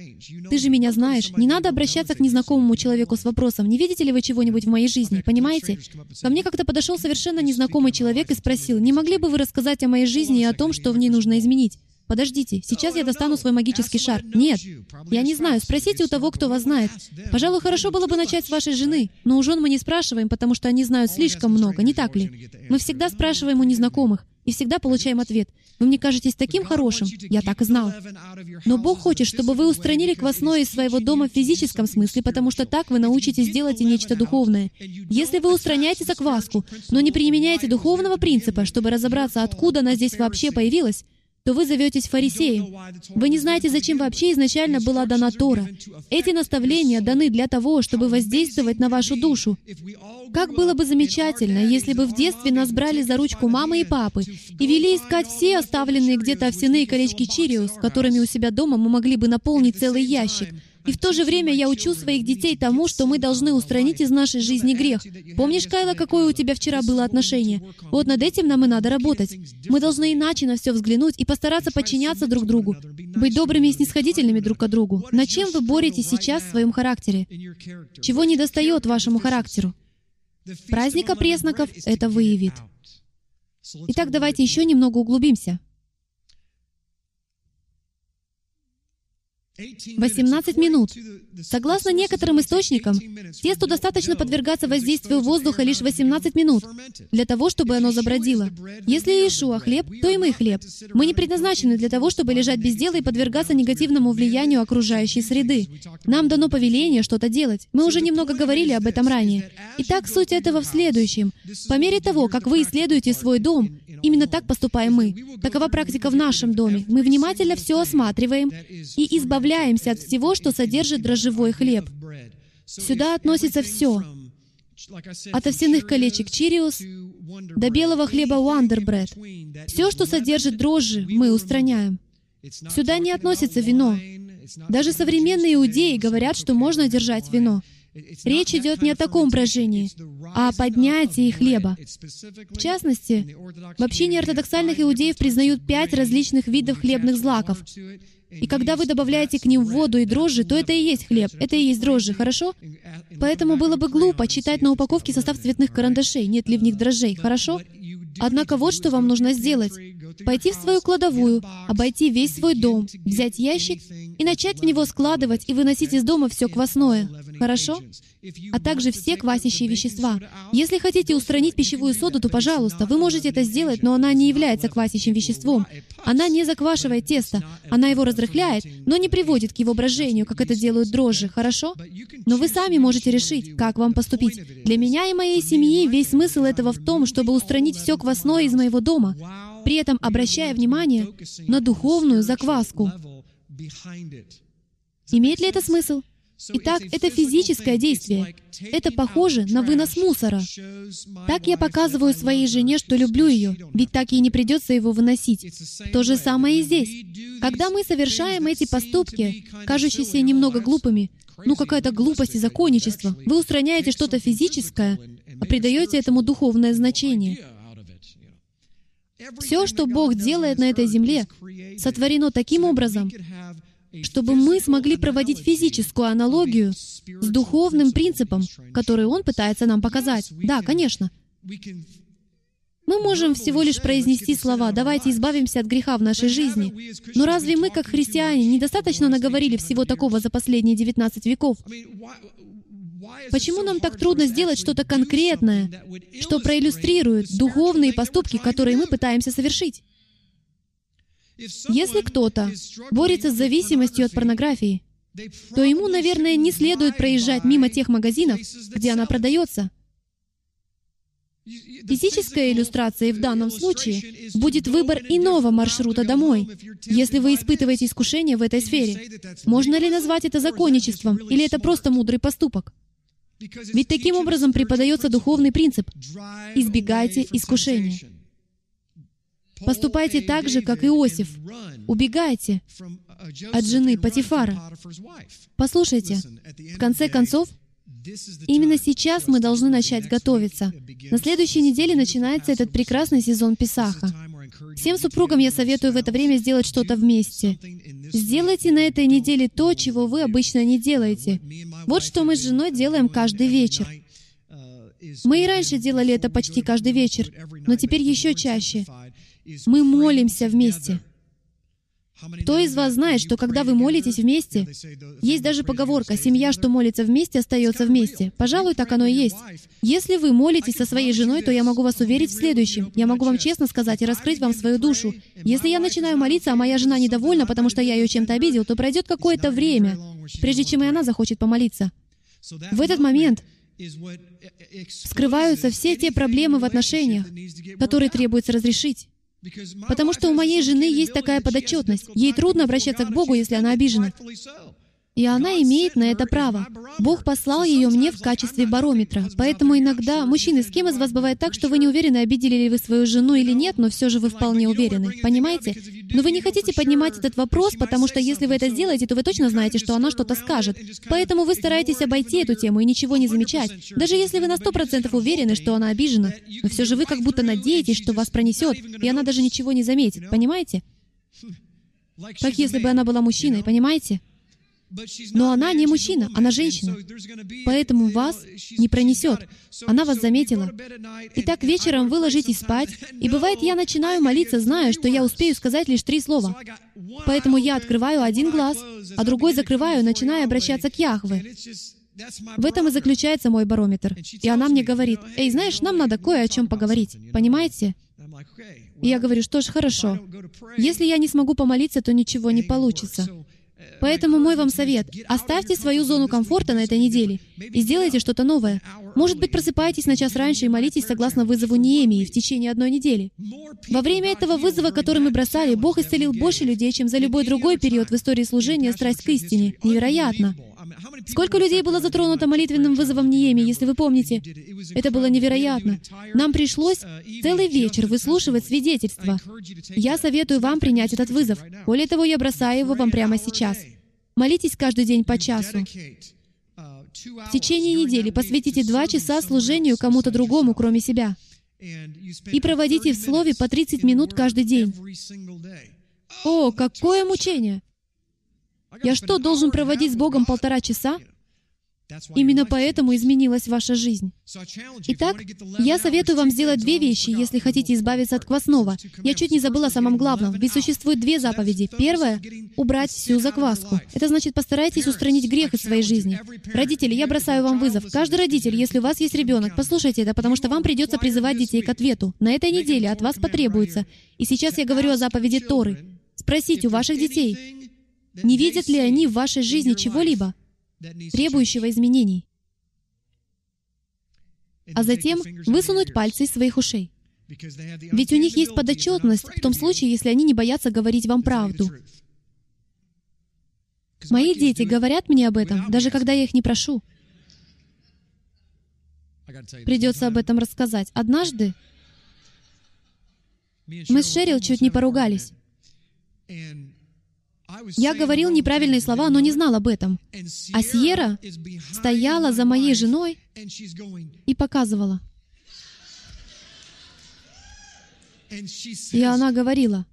Speaker 1: Ты же меня знаешь. Не надо обращаться к незнакомому человеку с вопросом, не видите ли вы чего-нибудь в моей жизни, понимаете? Ко мне как-то подошел совершенно незнакомый человек и спросил, не могли бы вы рассказать о моей жизни и о том, что в ней нужно изменить? Подождите, сейчас я достану свой магический шар. Нет, я не знаю. Спросите у того, кто вас знает. Пожалуй, хорошо было бы начать с вашей жены, но у жен мы не спрашиваем, потому что они знают слишком много, не так ли? Мы всегда спрашиваем у незнакомых и всегда получаем ответ. Вы мне кажетесь таким хорошим. Я так и знал. Но Бог хочет, чтобы вы устранили квасное из своего дома в физическом смысле, потому что так вы научитесь делать и нечто духовное. Если вы устраняете закваску, но не применяете духовного принципа, чтобы разобраться, откуда она здесь вообще появилась, то вы зоветесь фарисеем. Вы не знаете, зачем вообще изначально была дана Тора. Эти наставления даны для того, чтобы воздействовать на вашу душу. Как было бы замечательно, если бы в детстве нас брали за ручку мамы и папы и вели искать все оставленные где-то овсяные колечки Чириус, которыми у себя дома мы могли бы наполнить целый ящик — и в то же время я учу своих детей тому, что мы должны устранить из нашей жизни грех. Помнишь, Кайла, какое у тебя вчера было отношение? Вот над этим нам и надо работать. Мы должны иначе на все взглянуть и постараться подчиняться друг другу, быть добрыми и снисходительными друг к другу. На чем вы боретесь сейчас в своем характере? Чего не достает вашему характеру? Праздник опресноков это выявит. Итак, давайте еще немного углубимся. 18 минут. Согласно некоторым источникам, тесту достаточно подвергаться воздействию воздуха лишь 18 минут для того, чтобы оно забродило. Если Иешуа хлеб, то и мы хлеб. Мы не предназначены для того, чтобы лежать без дела и подвергаться негативному влиянию окружающей среды. Нам дано повеление что-то делать. Мы уже немного говорили об этом ранее. Итак, суть этого в следующем. По мере того, как вы исследуете свой дом, именно так поступаем мы. Такова практика в нашем доме. Мы внимательно все осматриваем и избавляемся избавляемся от всего, что содержит дрожжевой хлеб. Сюда относится все. От овсяных колечек Чириус до белого хлеба Bread. Все, что содержит дрожжи, мы устраняем. Сюда не относится вино. Даже современные иудеи говорят, что можно держать вино. Речь идет не о таком брожении, а о поднятии хлеба. В частности, в общине ортодоксальных иудеев признают пять различных видов хлебных злаков. И когда вы добавляете к ним воду и дрожжи, то это и есть хлеб, это и есть дрожжи, хорошо? Поэтому было бы глупо читать на упаковке состав цветных карандашей, нет ли в них дрожжей, хорошо? Однако вот что вам нужно сделать. Пойти в свою кладовую, обойти весь свой дом, взять ящик и начать в него складывать и выносить из дома все квасное. Хорошо? а также все квасящие вещества. Если хотите устранить пищевую соду, то, пожалуйста, вы можете это сделать, но она не является квасящим веществом. Она не заквашивает тесто, она его разрыхляет, но не приводит к его брожению, как это делают дрожжи, хорошо? Но вы сами можете решить, как вам поступить. Для меня и моей семьи весь смысл этого в том, чтобы устранить все квасное из моего дома, при этом обращая внимание на духовную закваску. Имеет ли это смысл? Итак, это физическое действие. Это похоже на вынос мусора. Так я показываю своей жене, что люблю ее, ведь так ей не придется его выносить. То же самое и здесь. Когда мы совершаем эти поступки, кажущиеся немного глупыми, ну какая-то глупость и законничество, вы устраняете что-то физическое, а придаете этому духовное значение. Все, что Бог делает на этой земле, сотворено таким образом, чтобы мы смогли проводить физическую аналогию с духовным принципом, который Он пытается нам показать. Да, конечно. Мы можем всего лишь произнести слова «давайте избавимся от греха в нашей жизни». Но разве мы, как христиане, недостаточно наговорили всего такого за последние 19 веков? Почему нам так трудно сделать что-то конкретное, что проиллюстрирует духовные поступки, которые мы пытаемся совершить? Если кто-то борется с зависимостью от порнографии, то ему, наверное, не следует проезжать мимо тех магазинов, где она продается. Физическая иллюстрация в данном случае будет выбор иного маршрута домой, если вы испытываете искушение в этой сфере. Можно ли назвать это законничеством, или это просто мудрый поступок? Ведь таким образом преподается духовный принцип «избегайте искушения». Поступайте так же, как Иосиф. Убегайте от жены Патифара. Послушайте, в конце концов, именно сейчас мы должны начать готовиться. На следующей неделе начинается этот прекрасный сезон Писаха. Всем супругам я советую в это время сделать что-то вместе. Сделайте на этой неделе то, чего вы обычно не делаете. Вот что мы с женой делаем каждый вечер. Мы и раньше делали это почти каждый вечер, но теперь еще чаще. Мы молимся вместе. Кто из вас знает, что когда вы молитесь вместе, есть даже поговорка «семья, что молится вместе, остается вместе». Пожалуй, так оно и есть. Если вы молитесь со своей женой, то я могу вас уверить в следующем. Я могу вам честно сказать и раскрыть вам свою душу. Если я начинаю молиться, а моя жена недовольна, потому что я ее чем-то обидел, то пройдет какое-то время, прежде чем и она захочет помолиться. В этот момент скрываются все те проблемы в отношениях, которые требуется разрешить. Потому что у моей жены есть такая подотчетность. Ей трудно обращаться к Богу, если она обижена. И она имеет на это право. Бог послал ее мне в качестве барометра. Поэтому иногда, мужчины, с кем из вас бывает так, что вы не уверены, обидели ли вы свою жену или нет, но все же вы вполне уверены. Понимаете? Но вы не хотите поднимать этот вопрос, потому что если вы это сделаете, то вы точно знаете, что она что-то скажет. Поэтому вы стараетесь обойти эту тему и ничего не замечать. Даже если вы на сто процентов уверены, что она обижена, но все же вы как будто надеетесь, что вас пронесет, и она даже ничего не заметит. Понимаете? Как если бы она была мужчиной, понимаете? Но она не мужчина, она женщина. Поэтому вас не пронесет. Она вас заметила. Итак, вечером вы ложитесь спать, и бывает, я начинаю молиться, зная, что я успею сказать лишь три слова. Поэтому я открываю один глаз, а другой закрываю, начиная обращаться к Яхве. В этом и заключается мой барометр. И она мне говорит, «Эй, знаешь, нам надо кое о чем поговорить. Понимаете?» И я говорю, что ж, хорошо. Если я не смогу помолиться, то ничего не получится. Поэтому мой вам совет — оставьте свою зону комфорта на этой неделе и сделайте что-то новое. Может быть, просыпайтесь на час раньше и молитесь согласно вызову Неемии в течение одной недели. Во время этого вызова, который мы бросали, Бог исцелил больше людей, чем за любой другой период в истории служения «Страсть к истине». Невероятно! Сколько людей было затронуто молитвенным вызовом Ниеми, если вы помните? Это было невероятно. Нам пришлось целый вечер выслушивать свидетельства. Я советую вам принять этот вызов. Более того, я бросаю его вам прямо сейчас. Молитесь каждый день по часу. В течение недели посвятите два часа служению кому-то другому, кроме себя. И проводите в Слове по 30 минут каждый день. О, какое мучение! Я что, должен проводить с Богом полтора часа? Именно поэтому изменилась ваша жизнь. Итак, я советую вам сделать две вещи, если хотите избавиться от квасного. Я чуть не забыла о самом главном, ведь существует две заповеди. Первая — убрать всю закваску. Это значит, постарайтесь устранить грех из своей жизни. Родители, я бросаю вам вызов. Каждый родитель, если у вас есть ребенок, послушайте это, потому что вам придется призывать детей к ответу. На этой неделе от вас потребуется. И сейчас я говорю о заповеди Торы. Спросите у ваших детей, не видят ли они в вашей жизни чего-либо, требующего изменений. А затем высунуть пальцы из своих ушей. Ведь у них есть подотчетность в том случае, если они не боятся говорить вам правду. Мои дети говорят мне об этом, даже когда я их не прошу. Придется об этом рассказать. Однажды мы с Шерил чуть не поругались. Я говорил неправильные слова, но не знал об этом. А Сьерра стояла за моей женой и показывала. И она говорила,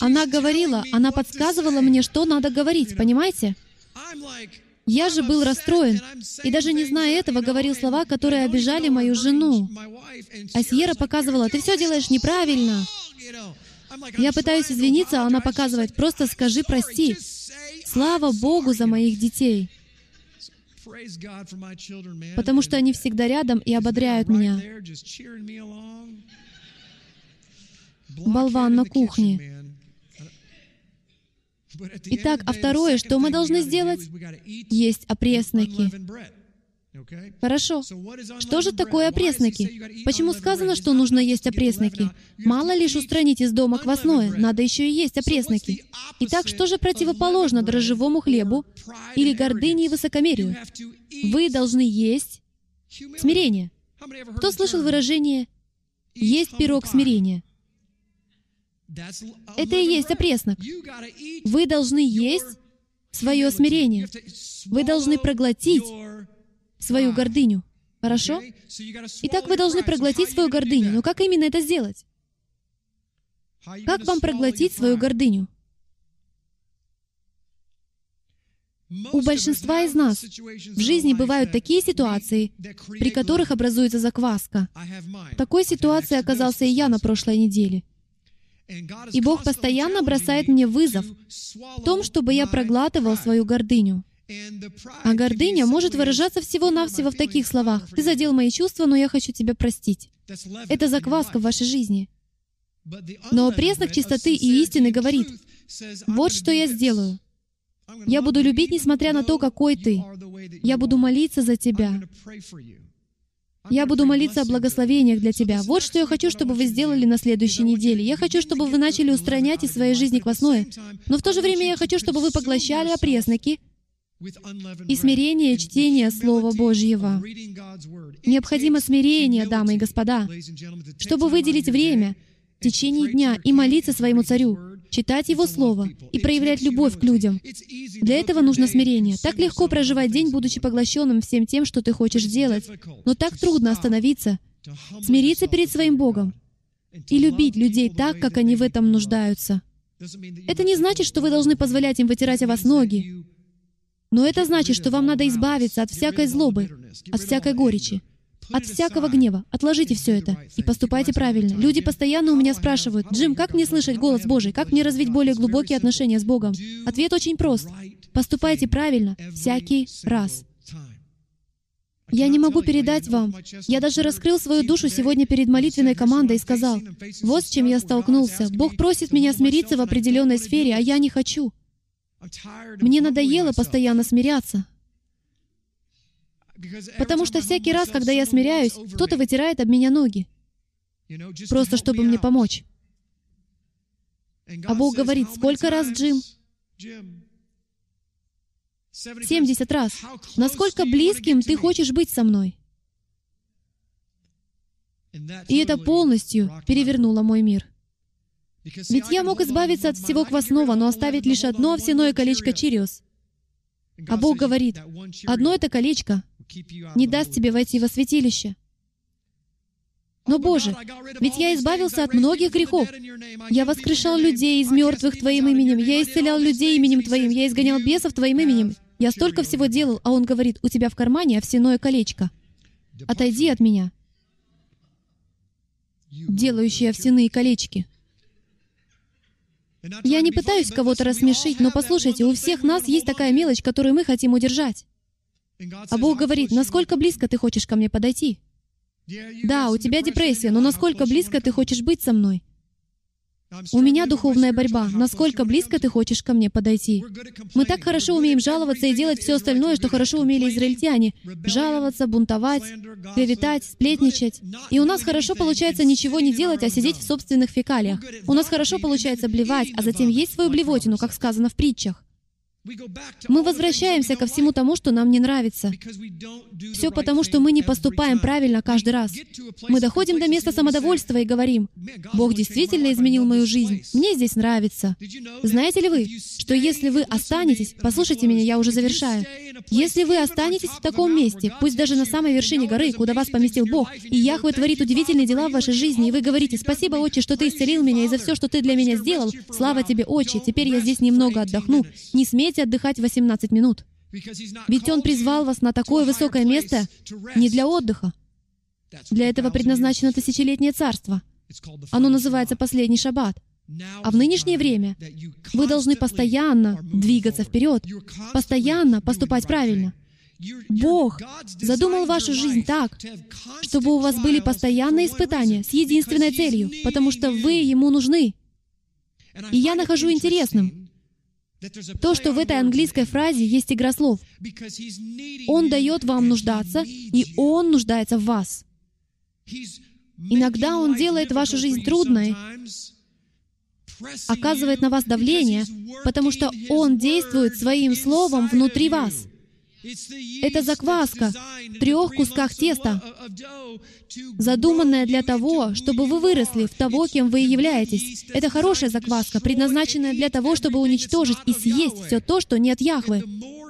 Speaker 1: она говорила, она подсказывала мне, что надо говорить, понимаете? Я же был расстроен, и даже не зная этого, говорил слова, которые обижали мою жену. А Сьерра показывала, «Ты все делаешь неправильно». Я пытаюсь извиниться, а она показывает, «Просто скажи прости». Слава Богу за моих детей. Потому что они всегда рядом и ободряют меня. Болван на кухне. Итак, а второе, что мы должны сделать? Есть опресноки. Хорошо. Что же такое опресноки? Почему сказано, что нужно есть опресноки? Мало лишь устранить из дома квасное, надо еще и есть опресноки. Итак, что же противоположно дрожжевому хлебу или гордыне и высокомерию? Вы должны есть смирение. Кто слышал выражение «есть пирог смирения»? Это и есть опреснок. Вы должны есть свое смирение. Вы должны проглотить свою гордыню. Хорошо? Итак, вы должны проглотить свою гордыню. Но как именно это сделать? Как вам проглотить свою гордыню? У большинства из нас в жизни бывают такие ситуации, при которых образуется закваска. В такой ситуации оказался и я на прошлой неделе — и Бог постоянно бросает мне вызов в том, чтобы я проглатывал свою гордыню. А гордыня может выражаться всего-навсего в таких словах. «Ты задел мои чувства, но я хочу тебя простить». Это закваска в вашей жизни. Но преснок чистоты и истины говорит, «Вот что я сделаю. Я буду любить, несмотря на то, какой ты. Я буду молиться за тебя. Я буду молиться о благословениях для тебя. Вот что я хочу, чтобы вы сделали на следующей неделе. Я хочу, чтобы вы начали устранять из своей жизни квасное. Но в то же время я хочу, чтобы вы поглощали опресноки и смирение чтения Слова Божьего. Необходимо смирение, дамы и господа, чтобы выделить время в течение дня и молиться своему царю читать Его Слово и проявлять любовь к людям. Для этого нужно смирение. Так легко проживать день, будучи поглощенным всем тем, что ты хочешь делать. Но так трудно остановиться, смириться перед своим Богом и любить людей так, как они в этом нуждаются. Это не значит, что вы должны позволять им вытирать о вас ноги. Но это значит, что вам надо избавиться от всякой злобы, от всякой горечи, от всякого гнева. Отложите все это и поступайте правильно. Люди постоянно у меня спрашивают, «Джим, как мне слышать голос Божий? Как мне развить более глубокие отношения с Богом?» Ответ очень прост. Поступайте правильно всякий раз. Я не могу передать вам. Я даже раскрыл свою душу сегодня перед молитвенной командой и сказал, вот с чем я столкнулся. Бог просит меня смириться в определенной сфере, а я не хочу. Мне надоело постоянно смиряться. Потому что всякий раз, когда я смиряюсь, кто-то вытирает об меня ноги, просто чтобы мне помочь. А Бог говорит, сколько раз, Джим? 70 раз. Насколько близким ты хочешь быть со мной? И это полностью перевернуло мой мир. Ведь я мог избавиться от всего квасного, но оставить лишь одно овсяное колечко Чириус. А Бог говорит, одно это колечко не даст тебе войти во святилище. Но, Боже, ведь я избавился от многих грехов. Я воскрешал людей из мертвых Твоим именем. Я исцелял людей именем Твоим. Я изгонял бесов Твоим именем. Я столько всего делал, а он говорит, у тебя в кармане овсяное колечко. Отойди от меня, делающие овсяные колечки. Я не пытаюсь кого-то рассмешить, но послушайте, у всех нас есть такая мелочь, которую мы хотим удержать. А Бог говорит, насколько близко ты хочешь ко мне подойти? Да, у тебя депрессия, но насколько близко ты хочешь быть со мной? У меня духовная борьба. Насколько близко ты хочешь ко мне подойти? Мы так хорошо умеем жаловаться и делать все остальное, что хорошо умели израильтяне. Жаловаться, бунтовать, клеветать, сплетничать. И у нас хорошо получается ничего не делать, а сидеть в собственных фекалиях. У нас хорошо получается блевать, а затем есть свою блевотину, как сказано в притчах. Мы возвращаемся ко всему тому, что нам не нравится. Все потому, что мы не поступаем правильно каждый раз. Мы доходим до места самодовольства и говорим, «Бог действительно изменил мою жизнь. Мне здесь нравится». Знаете ли вы, что если вы останетесь, послушайте меня, я уже завершаю, если вы останетесь в таком месте, пусть даже на самой вершине горы, куда вас поместил Бог, и Яхве творит удивительные дела в вашей жизни, и вы говорите, «Спасибо, Отче, что Ты исцелил меня и за все, что Ты для меня сделал. Слава Тебе, Отче, теперь я здесь немного отдохну. Не смейте отдыхать 18 минут. Ведь Он призвал вас на такое высокое место не для отдыха. Для этого предназначено тысячелетнее царство. Оно называется «Последний шаббат». А в нынешнее время вы должны постоянно двигаться вперед, постоянно поступать правильно. Бог задумал вашу жизнь так, чтобы у вас были постоянные испытания с единственной целью, потому что вы Ему нужны. И я нахожу интересным то, что в этой английской фразе есть игра слов. Он дает вам нуждаться, и Он нуждается в вас. Иногда Он делает вашу жизнь трудной, оказывает на вас давление, потому что Он действует Своим Словом внутри вас. Это закваска в трех кусках теста, задуманная для того, чтобы вы выросли в того, кем вы являетесь. Это хорошая закваска, предназначенная для того, чтобы уничтожить и съесть все то, что нет Яхвы.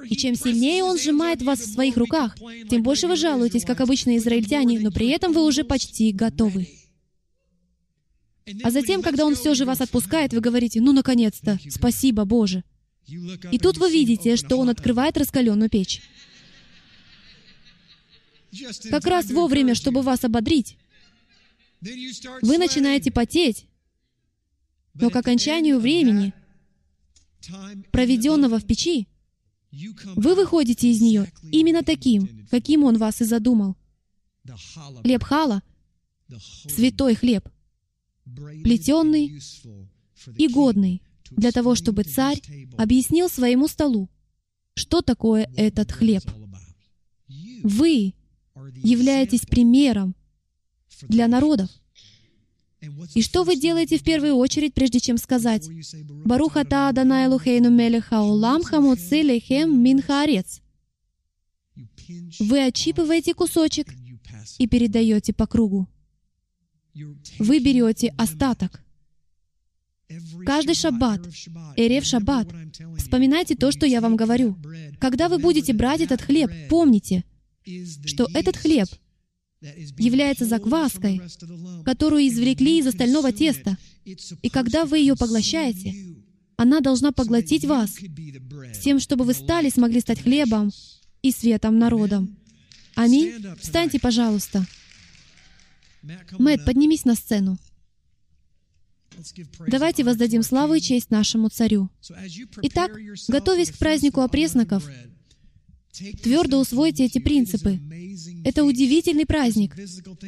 Speaker 1: И чем сильнее Он сжимает вас в своих руках, тем больше вы жалуетесь, как обычные израильтяне, но при этом вы уже почти готовы. А затем, когда Он все же вас отпускает, вы говорите, «Ну, наконец-то! Спасибо, Боже!» И тут вы видите, что Он открывает раскаленную печь. Как раз вовремя, чтобы вас ободрить. Вы начинаете потеть, но к окончанию времени, проведенного в печи, вы выходите из нее именно таким, каким Он вас и задумал. Хлеб хала — святой хлеб, плетенный и годный для того, чтобы царь объяснил своему столу, что такое этот хлеб. Вы являетесь примером для народов. И что вы делаете в первую очередь, прежде чем сказать «Баруха та Адонай Лухейну Мелеха Улам Хамуци Лехем Мин Хаарец»? Вы отщипываете кусочек и передаете по кругу. Вы берете остаток. Каждый шаббат, Эрев шаббат, вспоминайте то, что я вам говорю. Когда вы будете брать этот хлеб, помните, что этот хлеб является закваской, которую извлекли из остального теста. И когда вы ее поглощаете, она должна поглотить вас, с тем, чтобы вы стали, смогли стать хлебом и светом народом. Аминь. Встаньте, пожалуйста. Мэтт, поднимись на сцену. Давайте воздадим славу и честь нашему царю. Итак, готовясь к празднику опресноков, твердо усвойте эти принципы. Это удивительный праздник.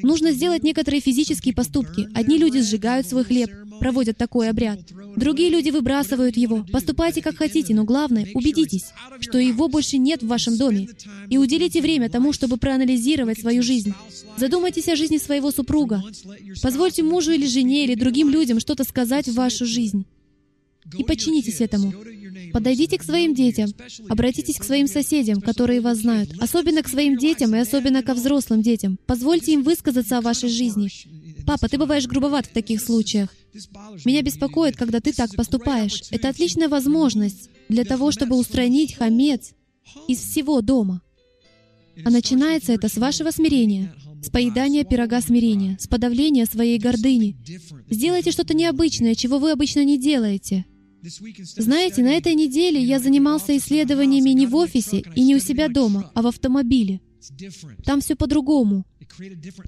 Speaker 1: Нужно сделать некоторые физические поступки. Одни люди сжигают свой хлеб, проводят такой обряд. Другие люди выбрасывают его. Поступайте как хотите, но главное, убедитесь, что его больше нет в вашем доме. И уделите время тому, чтобы проанализировать свою жизнь. Задумайтесь о жизни своего супруга. Позвольте мужу или жене или другим людям что-то сказать в вашу жизнь. И подчинитесь этому. Подойдите к своим детям, обратитесь к своим соседям, которые вас знают, особенно к своим детям и особенно ко взрослым детям. Позвольте им высказаться о вашей жизни. Папа, ты бываешь грубоват в таких случаях. Меня беспокоит, когда ты так поступаешь. Это отличная возможность для того, чтобы устранить хамец из всего дома. А начинается это с вашего смирения. с поедания пирога смирения, с подавления своей гордыни. Сделайте что-то необычное, чего вы обычно не делаете. Знаете, на этой неделе я занимался исследованиями не в офисе и не у себя дома, а в автомобиле. Там все по-другому.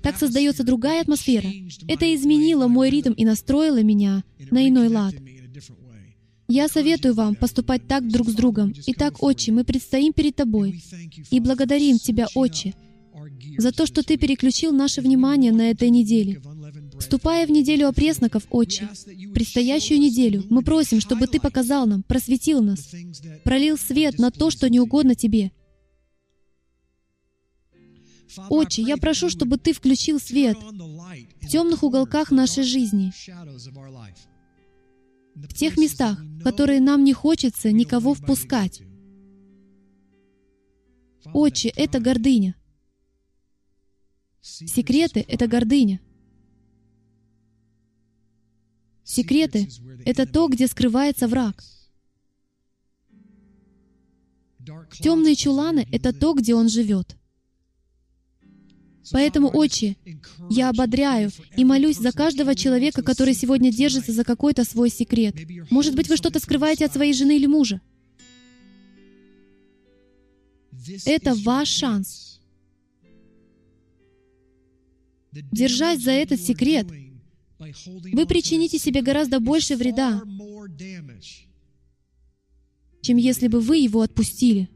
Speaker 1: Так создается другая атмосфера. Это изменило мой ритм и настроило меня на иной лад. Я советую вам поступать так друг с другом. Итак, Отче, мы предстоим перед Тобой и благодарим Тебя, Отче, за то, что Ты переключил наше внимание на этой неделе. Вступая в неделю опресноков, Отче, предстоящую неделю, мы просим, чтобы Ты показал нам, просветил нас, пролил свет на то, что не угодно Тебе. Отче, я прошу, чтобы Ты включил свет в темных уголках нашей жизни, в тех местах, в которые нам не хочется никого впускать. Отче, это гордыня. Секреты — это гордыня. Секреты — это то, где скрывается враг. Темные чуланы — это то, где он живет. Поэтому, Отче, я ободряю и молюсь за каждого человека, который сегодня держится за какой-то свой секрет. Может быть, вы что-то скрываете от своей жены или мужа. Это ваш шанс. Держась за этот секрет, вы причините себе гораздо больше вреда, чем если бы вы его отпустили.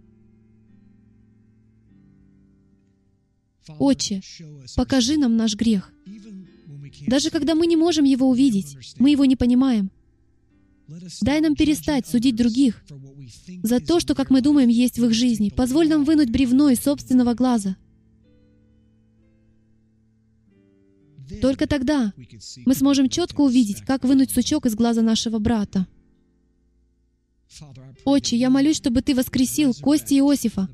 Speaker 1: Отче, покажи нам наш грех. Даже когда мы не можем его увидеть, мы его не понимаем. Дай нам перестать судить других за то, что, как мы думаем, есть в их жизни. Позволь нам вынуть бревно из собственного глаза. Только тогда мы сможем четко увидеть, как вынуть сучок из глаза нашего брата. Отче, я молюсь, чтобы Ты воскресил кости Иосифа,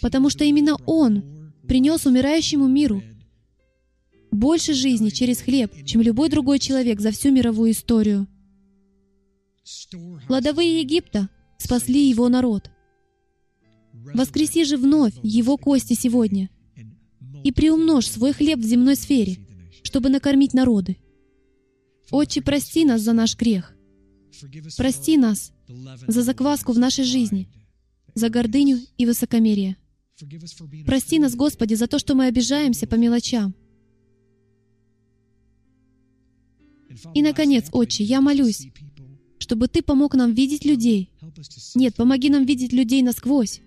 Speaker 1: потому что именно Он принес умирающему миру больше жизни через хлеб, чем любой другой человек за всю мировую историю. Кладовые Египта спасли его народ. Воскреси же вновь его кости сегодня и приумножь свой хлеб в земной сфере, чтобы накормить народы. Отче, прости нас за наш грех. Прости нас за закваску в нашей жизни, за гордыню и высокомерие. Прости нас, Господи, за то, что мы обижаемся по мелочам. И, наконец, Отче, я молюсь, чтобы Ты помог нам видеть людей. Нет, помоги нам видеть людей насквозь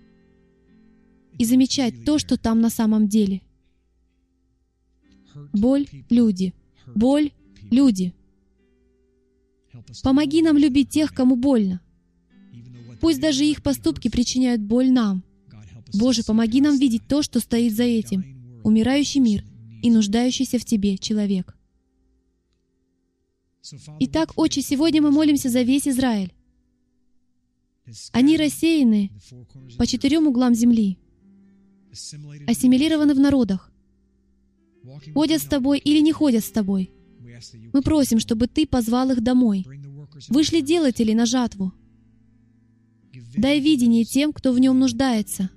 Speaker 1: и замечать то, что там на самом деле. Боль — люди. Боль — люди. Помоги нам любить тех, кому больно. Пусть даже их поступки причиняют боль нам. Боже, помоги нам видеть то, что стоит за этим. Умирающий мир и нуждающийся в Тебе человек. Итак, Отче, сегодня мы молимся за весь Израиль. Они рассеяны по четырем углам земли, ассимилированы в народах, ходят с Тобой или не ходят с Тобой. Мы просим, чтобы Ты позвал их домой. Вышли делатели на жатву. Дай видение тем, кто в нем нуждается.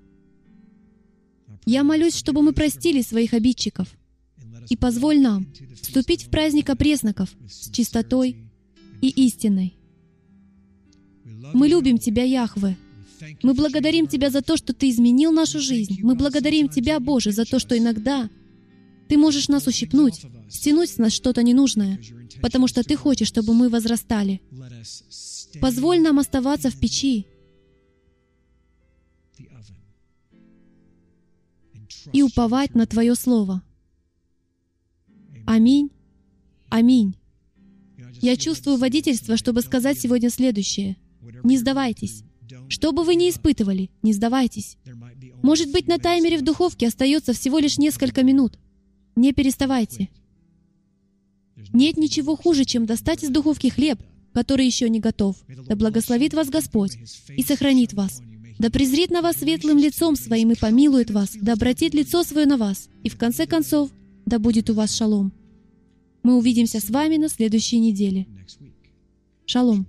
Speaker 1: Я молюсь, чтобы мы простили своих обидчиков. И позволь нам вступить в праздник опресноков с чистотой и истиной. Мы любим Тебя, Яхве. Мы благодарим Тебя за то, что Ты изменил нашу жизнь. Мы благодарим Тебя, Боже, за то, что иногда Ты можешь нас ущипнуть, стянуть с нас что-то ненужное, потому что Ты хочешь, чтобы мы возрастали. Позволь нам оставаться в печи и уповать на Твое Слово. Аминь. Аминь. Я чувствую водительство, чтобы сказать сегодня следующее. Не сдавайтесь. Что бы вы ни испытывали, не сдавайтесь. Может быть, на таймере в духовке остается всего лишь несколько минут. Не переставайте. Нет ничего хуже, чем достать из духовки хлеб, который еще не готов. Да благословит вас Господь и сохранит вас. Да презрит на вас светлым лицом своим и помилует вас, да обратит лицо свое на вас, и в конце концов, да будет у вас шалом. Мы увидимся с вами на следующей неделе. Шалом.